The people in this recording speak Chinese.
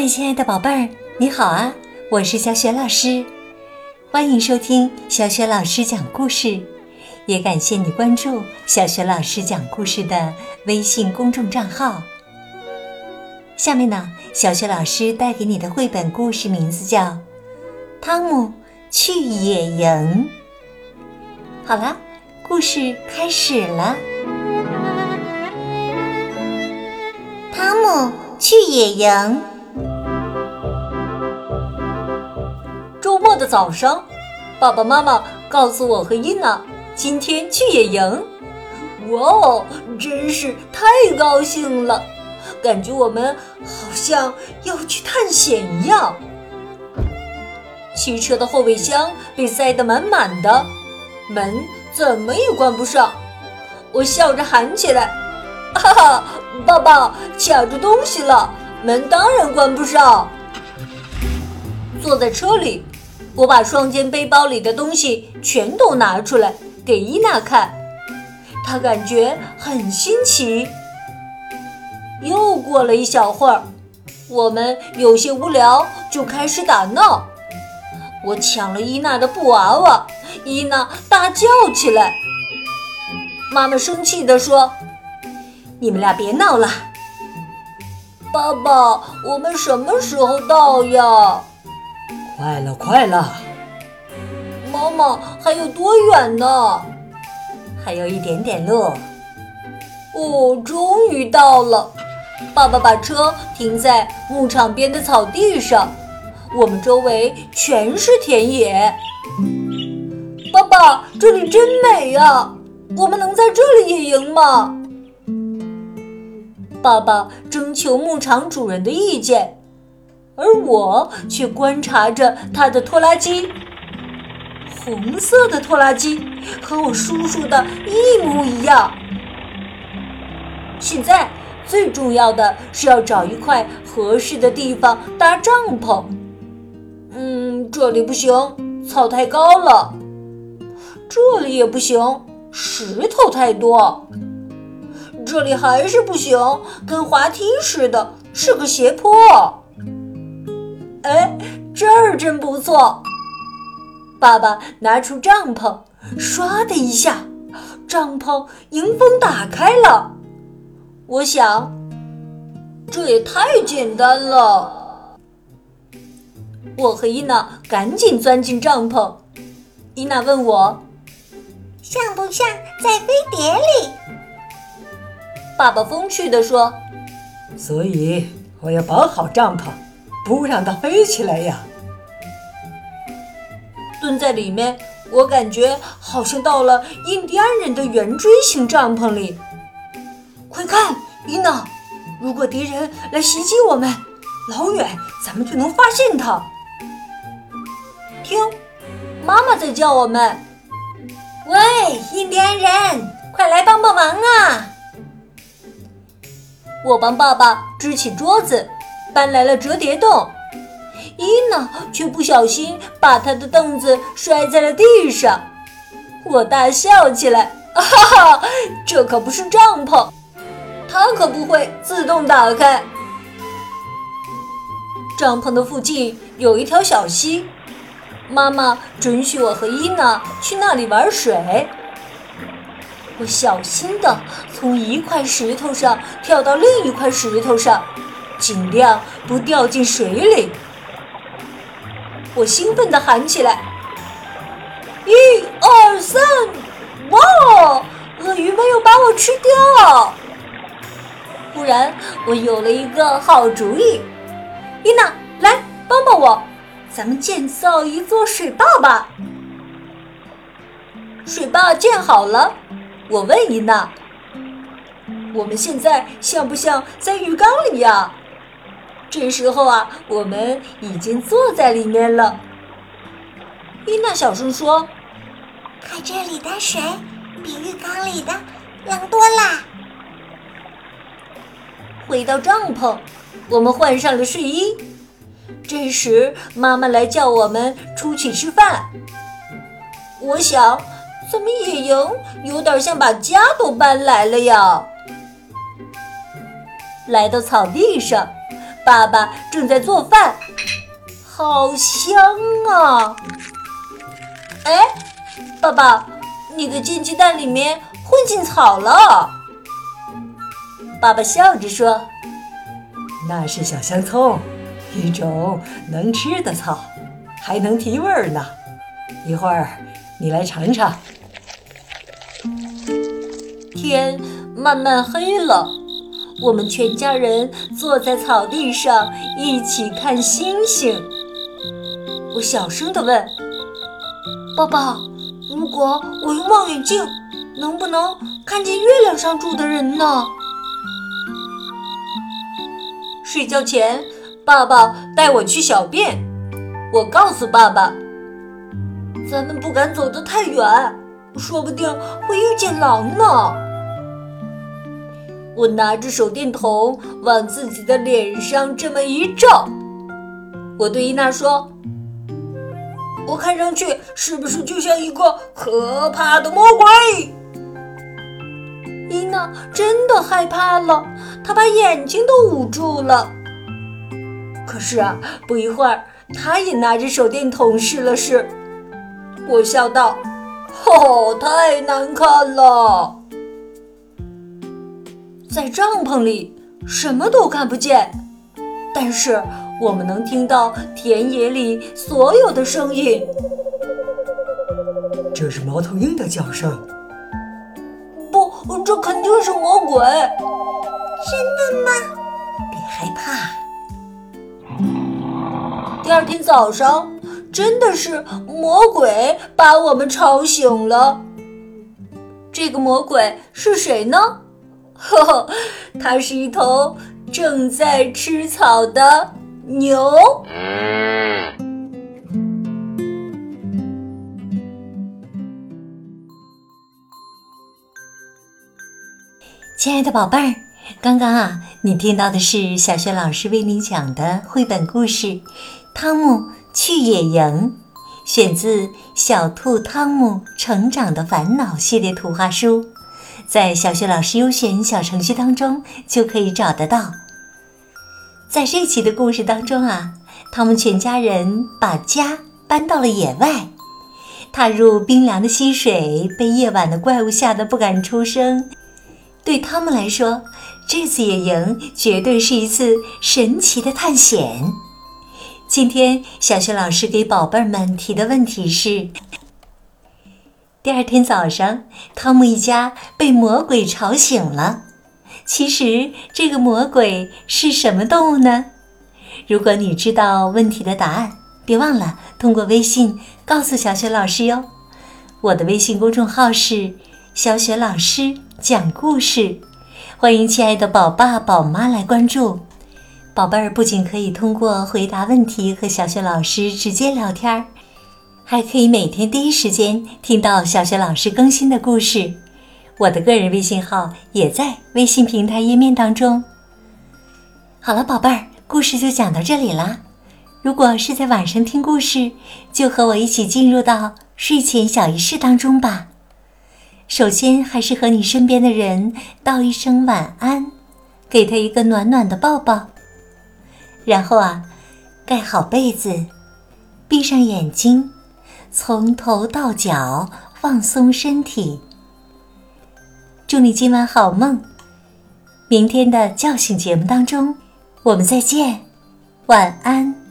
嗨，亲爱的宝贝儿，你好啊！我是小雪老师，欢迎收听小雪老师讲故事，也感谢你关注小雪老师讲故事的微信公众账号。下面呢，小雪老师带给你的绘本故事名字叫《汤姆去野营》。好了，故事开始了。汤姆去野营。周末的早上，爸爸妈妈告诉我和伊娜今天去野营。哇哦，真是太高兴了！感觉我们好像要去探险一样。汽车的后备箱被塞得满满的，门怎么也关不上。我笑着喊起来：“哈哈，爸爸卡住东西了，门当然关不上。”坐在车里，我把双肩背包里的东西全都拿出来给伊娜看，她感觉很新奇。又过了一小会儿，我们有些无聊，就开始打闹。我抢了伊娜的布娃娃，伊娜大叫起来。妈妈生气地说：“你们俩别闹了。”爸爸，我们什么时候到呀？快了，快了！妈妈，还有多远呢？还有一点点路。哦，终于到了！爸爸把车停在牧场边的草地上，我们周围全是田野。爸爸，这里真美呀！我们能在这里野营吗？爸爸征求牧场主人的意见。而我却观察着他的拖拉机，红色的拖拉机和我叔叔的一模一样。现在最重要的是要找一块合适的地方搭帐篷。嗯，这里不行，草太高了；这里也不行，石头太多；这里还是不行，跟滑梯似的，是个斜坡。哎，这儿真不错！爸爸拿出帐篷，唰的一下，帐篷迎风打开了。我想，这也太简单了。我和伊娜赶紧钻进帐篷。伊娜问我：“像不像在飞碟里？”爸爸风趣地说：“所以我要绑好帐篷。”不让它飞起来呀！蹲在里面，我感觉好像到了印第安人的圆锥形帐篷里。快看，伊娜，如果敌人来袭击我们，老远咱们就能发现他。听，妈妈在叫我们：“喂，印第安人，快来帮帮忙啊！”我帮爸爸支起桌子。搬来了折叠凳，伊娜却不小心把她的凳子摔在了地上。我大笑起来，哈哈，这可不是帐篷，它可不会自动打开。帐篷的附近有一条小溪，妈妈准许我和伊娜去那里玩水。我小心地从一块石头上跳到另一块石头上。尽量不掉进水里！我兴奋地喊起来：“一二三！哇哦，鳄鱼没有把我吃掉！”忽然，我有了一个好主意。伊娜，来帮帮我，咱们建造一座水坝吧。水坝建好了，我问伊娜：“我们现在像不像在浴缸里呀？”这时候啊，我们已经坐在里面了。伊娜小声说：“可这里的水比浴缸里的凉多啦。”回到帐篷，我们换上了睡衣。这时，妈妈来叫我们出去吃饭。我想，怎么野营有点像把家都搬来了呀？来到草地上。爸爸正在做饭，好香啊！哎，爸爸，你的煎鸡蛋里面混进草了。爸爸笑着说：“那是小香葱，一种能吃的草，还能提味儿呢。一会儿你来尝尝。”天慢慢黑了，我们全家人坐在草地上一起看星星。我小声地问：“爸爸，如果我用望远镜，能不能看见月亮上住的人呢？”睡觉前，爸爸带我去小便。我告诉爸爸：“咱们不敢走得太远，说不定会遇见狼呢。”我拿着手电筒往自己的脸上这么一照，我对伊娜说：“我看上去是不是就像一个可怕的魔鬼？”伊娜真的害怕了，她把眼睛都捂住了。可是啊，不一会儿，她也拿着手电筒试了试。我笑道：“哦，太难看了。”在帐篷里什么都看不见，但是我们能听到田野里所有的声音。这是猫头鹰的叫声。不，这肯定是魔鬼。真的吗？别害怕。第二天早上，真的是魔鬼把我们吵醒了。这个魔鬼是谁呢？呵呵，它是一头正在吃草的牛。亲爱的宝贝儿，刚刚啊，你听到的是小学老师为你讲的绘本故事《汤姆去野营》，选自《小兔汤姆成长的烦恼》系列图画书。在小学老师优选小程序当中就可以找得到。在这期的故事当中啊，他们全家人把家搬到了野外，踏入冰凉的溪水，被夜晚的怪物吓得不敢出声。对他们来说，这次野营绝对是一次神奇的探险。今天小学老师给宝贝儿们提的问题是。第二天早上，汤姆一家被魔鬼吵醒了。其实，这个魔鬼是什么动物呢？如果你知道问题的答案，别忘了通过微信告诉小雪老师哟。我的微信公众号是“小雪老师讲故事”，欢迎亲爱的宝爸宝妈来关注。宝贝儿不仅可以通过回答问题和小雪老师直接聊天儿。还可以每天第一时间听到小学老师更新的故事，我的个人微信号也在微信平台页面当中。好了，宝贝儿，故事就讲到这里啦。如果是在晚上听故事，就和我一起进入到睡前小仪式当中吧。首先，还是和你身边的人道一声晚安，给他一个暖暖的抱抱。然后啊，盖好被子，闭上眼睛。从头到脚放松身体，祝你今晚好梦。明天的叫醒节目当中，我们再见，晚安。